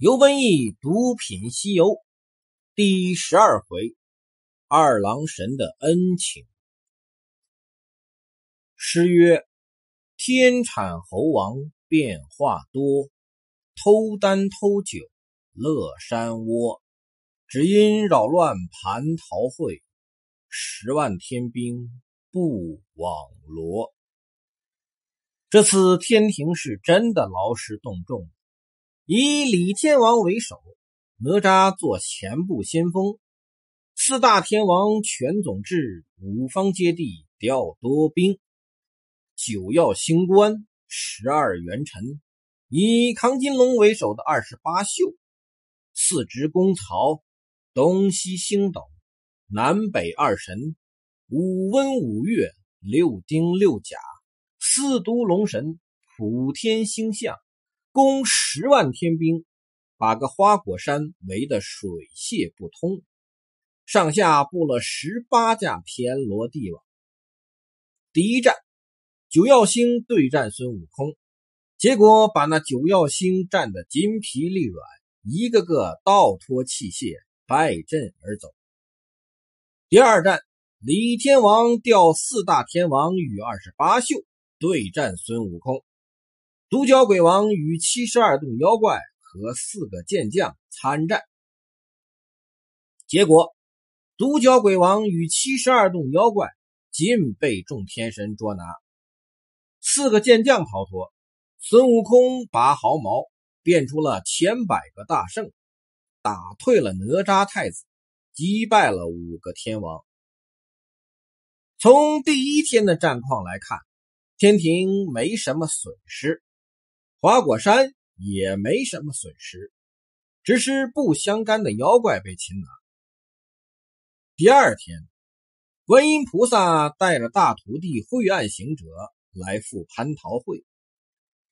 游文艺毒品西游第十二回，二郎神的恩情。诗曰：“天产猴王变化多，偷丹偷酒乐山窝。只因扰乱蟠桃会，十万天兵不网罗。”这次天庭是真的劳师动众。以李天王为首，哪吒做前部先锋，四大天王全总制，五方接地调多兵，九曜星官，十二元辰，以亢金龙为首的二十八宿，四支公曹，东西星斗，南北二神，五温五月，六丁六甲，四都龙神，普天星象。攻十万天兵，把个花果山围得水泄不通，上下布了十八架天罗地网。第一战，九曜星对战孙悟空，结果把那九曜星战得筋疲力软，一个个倒脱器械，败阵而走。第二战，李天王调四大天王与二十八宿对战孙悟空。独角鬼王与七十二洞妖怪和四个剑将参战，结果独角鬼王与七十二洞妖怪尽被众天神捉拿，四个剑将逃脱，孙悟空拔毫毛变出了千百个大圣，打退了哪吒太子，击败了五个天王。从第一天的战况来看，天庭没什么损失。花果山也没什么损失，只是不相干的妖怪被擒拿。第二天，观音菩萨带着大徒弟晦暗行者来赴蟠桃会，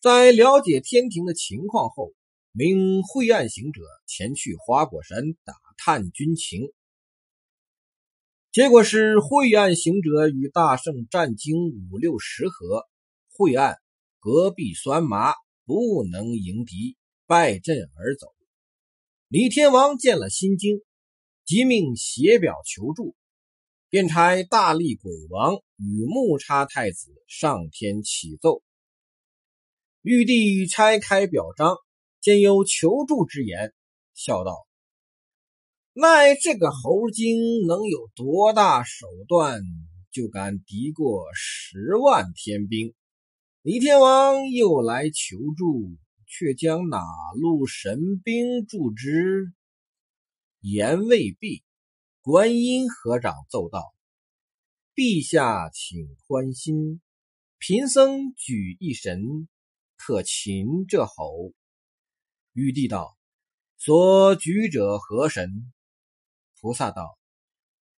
在了解天庭的情况后，命晦暗行者前去花果山打探军情。结果是晦暗行者与大圣战经五六十合，晦暗隔壁酸麻。不能迎敌，败阵而走。李天王见了心惊，即命写表求助，便差大力鬼王与木叉太子上天启奏。玉帝拆开表彰，见有求助之言，笑道：“奈这个猴精能有多大手段，就敢敌过十万天兵？”李天王又来求助，却将哪路神兵助之？言未毕，观音合掌奏道：“陛下请宽心，贫僧举一神，可擒这猴。”玉帝道：“所举者何神？”菩萨道：“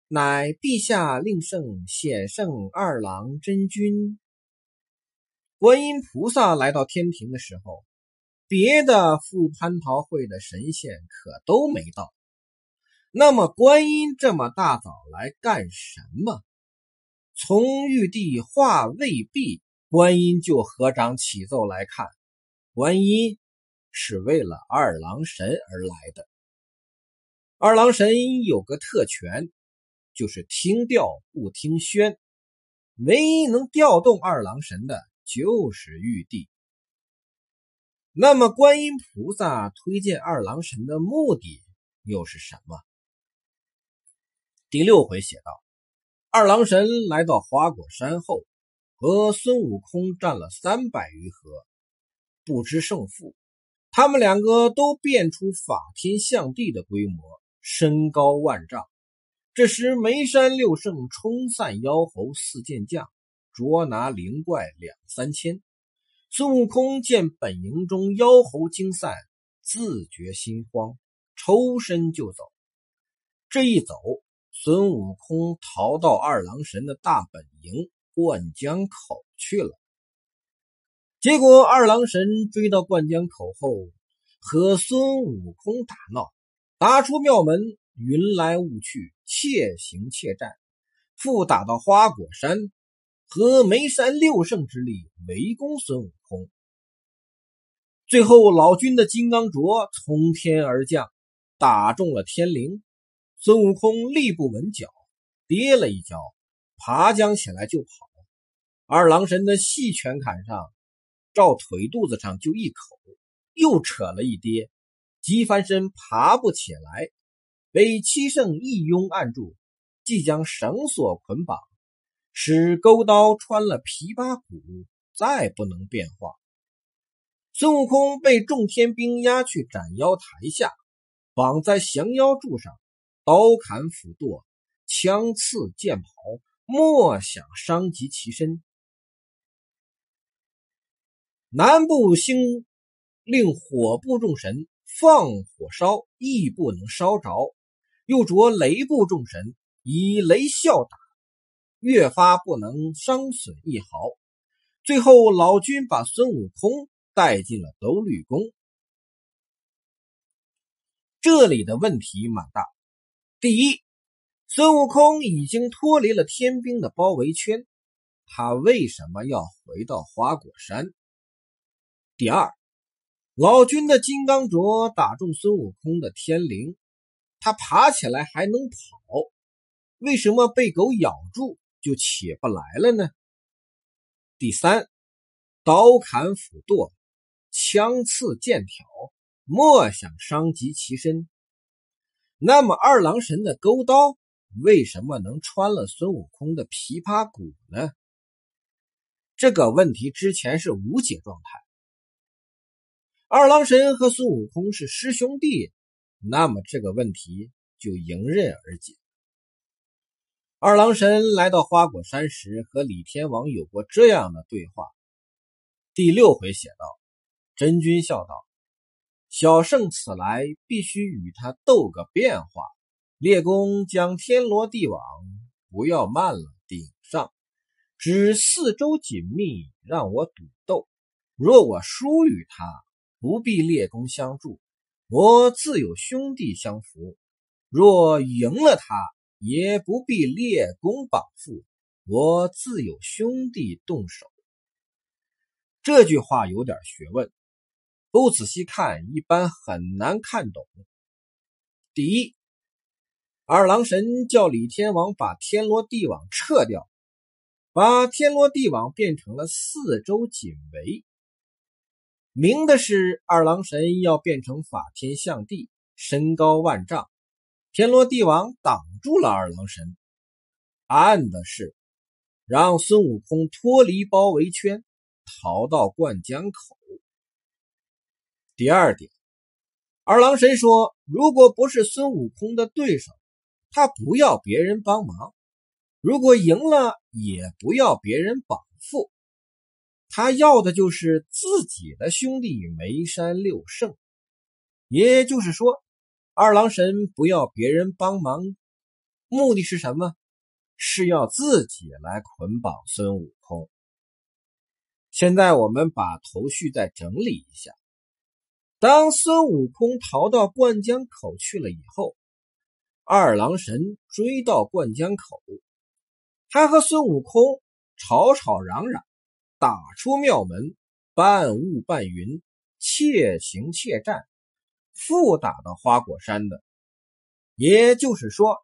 乃陛下令圣显圣二郎真君。”观音菩萨来到天庭的时候，别的赴蟠桃会的神仙可都没到。那么，观音这么大早来干什么？从玉帝话未毕，观音就合掌起奏来看，观音是为了二郎神而来的。二郎神有个特权，就是听调不听宣，唯一能调动二郎神的。就是玉帝。那么，观音菩萨推荐二郎神的目的又是什么？第六回写道：二郎神来到花果山后，和孙悟空战了三百余合，不知胜负。他们两个都变出法天象地的规模，身高万丈。这时，眉山六圣冲散妖猴四剑将。捉拿灵怪两三千，孙悟空见本营中妖猴惊散，自觉心慌，抽身就走。这一走，孙悟空逃到二郎神的大本营灌江口去了。结果二郎神追到灌江口后，和孙悟空打闹，打出庙门，云来雾去，且行且战，复打到花果山。和眉山六圣之力围攻孙悟空，最后老君的金刚镯从天而降，打中了天灵。孙悟空立不稳脚，跌了一跤，爬将起来就跑。二郎神的细拳砍上，照腿肚子上就一口，又扯了一跌，急翻身爬不起来，被七圣一拥按住，即将绳索捆绑，使钩刀穿了琵琶骨，再不能变化。孙悟空被众天兵押去斩妖台下，绑在降妖柱上，刀砍斧剁，枪刺剑刨，莫想伤及其身。南部星令火部众神放火烧，亦不能烧着；又着雷部众神以雷啸打，越发不能伤损一毫。最后，老君把孙悟空。带进了斗绿宫，这里的问题蛮大。第一，孙悟空已经脱离了天兵的包围圈，他为什么要回到花果山？第二，老君的金刚镯打中孙悟空的天灵，他爬起来还能跑，为什么被狗咬住就起不来了呢？第三，刀砍斧剁。枪刺剑挑，莫想伤及其身。那么二郎神的钩刀为什么能穿了孙悟空的琵琶骨呢？这个问题之前是无解状态。二郎神和孙悟空是师兄弟，那么这个问题就迎刃而解。二郎神来到花果山时，和李天王有过这样的对话。第六回写道。真君笑道：“小圣此来，必须与他斗个变化。列公将天罗地网不要慢了，顶上，只四周紧密，让我赌斗。若我输与他，不必列公相助，我自有兄弟相扶；若赢了他，也不必列公绑缚，我自有兄弟动手。”这句话有点学问。不仔细看，一般很难看懂。第一，二郎神叫李天王把天罗地网撤掉，把天罗地网变成了四周紧围，明的是二郎神要变成法天象地，身高万丈，天罗地网挡住了二郎神；暗的是让孙悟空脱离包围圈，逃到灌江口。第二点，二郎神说：“如果不是孙悟空的对手，他不要别人帮忙；如果赢了，也不要别人绑缚。他要的就是自己的兄弟梅山六圣。也就是说，二郎神不要别人帮忙，目的是什么？是要自己来捆绑孙悟空。现在我们把头绪再整理一下。”当孙悟空逃到灌江口去了以后，二郎神追到灌江口，他和孙悟空吵吵嚷嚷，打出庙门，半雾半云，且行且战，复打到花果山的。也就是说，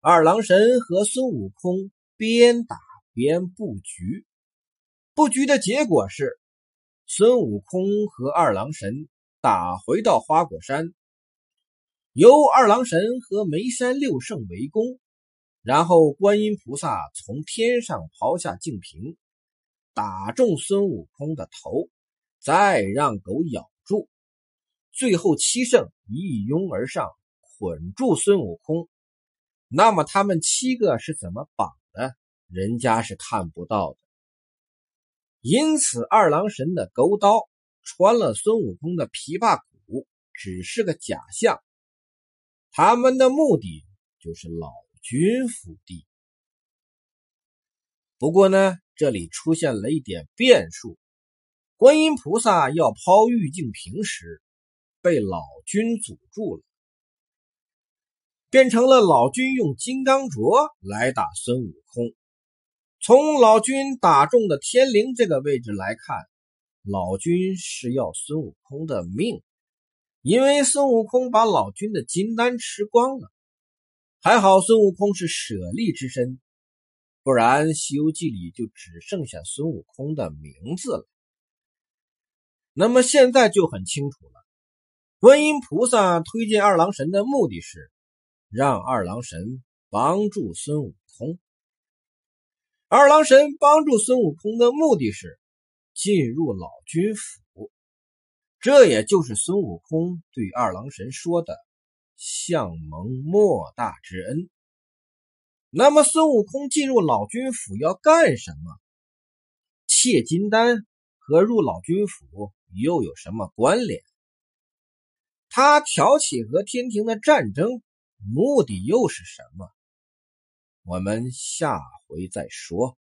二郎神和孙悟空边打边布局，布局的结果是，孙悟空和二郎神。打回到花果山，由二郎神和梅山六圣围攻，然后观音菩萨从天上抛下净瓶，打中孙悟空的头，再让狗咬，最后七圣一拥而上，捆住孙悟空。那么他们七个是怎么绑的？人家是看不到的。因此，二郎神的钩刀。穿了孙悟空的琵琶骨只是个假象，他们的目的就是老君府地。不过呢，这里出现了一点变数：观音菩萨要抛玉净瓶时，被老君阻住了，变成了老君用金刚镯来打孙悟空。从老君打中的天灵这个位置来看。老君是要孙悟空的命，因为孙悟空把老君的金丹吃光了。还好孙悟空是舍利之身，不然《西游记》里就只剩下孙悟空的名字了。那么现在就很清楚了，观音菩萨推荐二郎神的目的是让二郎神帮助孙悟空。二郎神帮助孙悟空的目的是进入老君府，这也就是孙悟空对二郎神说的“相蒙莫大之恩”。那么孙悟空进入老君府要干什么？窃金丹和入老君府。又有什么关联？他挑起和天庭的战争，目的又是什么？我们下回再说。